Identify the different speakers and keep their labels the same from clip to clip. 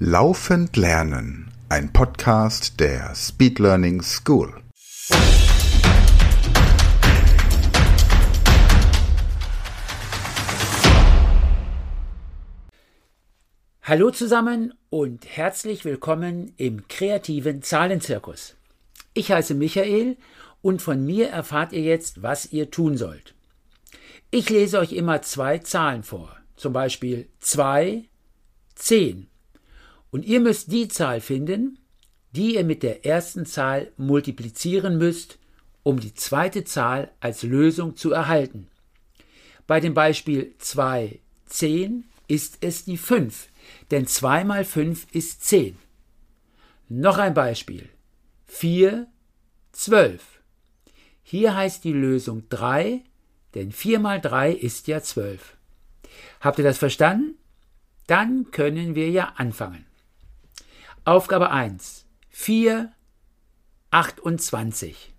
Speaker 1: Laufend Lernen, ein Podcast der Speed Learning School.
Speaker 2: Hallo zusammen und herzlich willkommen im kreativen Zahlenzirkus. Ich heiße Michael und von mir erfahrt ihr jetzt, was ihr tun sollt. Ich lese euch immer zwei Zahlen vor, zum Beispiel 2, 10 und ihr müsst die Zahl finden, die ihr mit der ersten Zahl multiplizieren müsst, um die zweite Zahl als Lösung zu erhalten. Bei dem Beispiel 2, 10 ist es die 5, denn 2 mal 5 ist 10. Noch ein Beispiel. 4, 12. Hier heißt die Lösung 3, denn 4 mal 3 ist ja 12. Habt ihr das verstanden? Dann können wir ja anfangen. Aufgabe 1. 4, 28.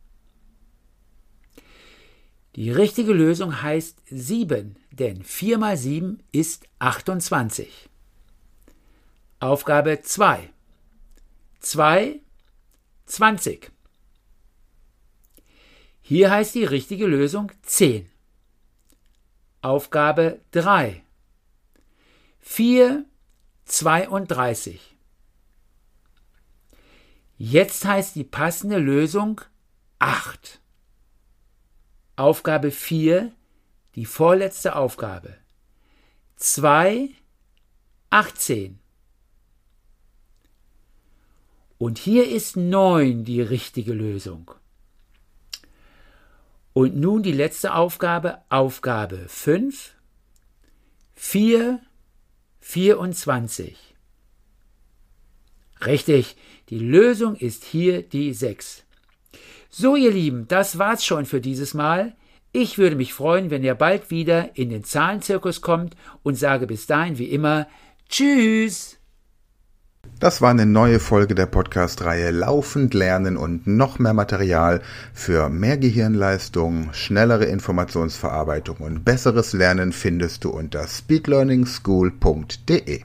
Speaker 2: Die richtige Lösung heißt 7, denn 4 mal 7 ist 28. Aufgabe 2. 2, 20. Hier heißt die richtige Lösung 10. Aufgabe 3. 4, 32. Jetzt heißt die passende Lösung 8. Aufgabe 4, die vorletzte Aufgabe. 2, 18. Und hier ist 9 die richtige Lösung. Und nun die letzte Aufgabe, Aufgabe 5, 4, 24. Richtig, die Lösung ist hier die 6. So, ihr Lieben, das war's schon für dieses Mal. Ich würde mich freuen, wenn ihr bald wieder in den Zahlenzirkus kommt und sage bis dahin wie immer Tschüss.
Speaker 1: Das war eine neue Folge der Podcast-Reihe Laufend Lernen und noch mehr Material für mehr Gehirnleistung, schnellere Informationsverarbeitung und besseres Lernen findest du unter speedlearningschool.de.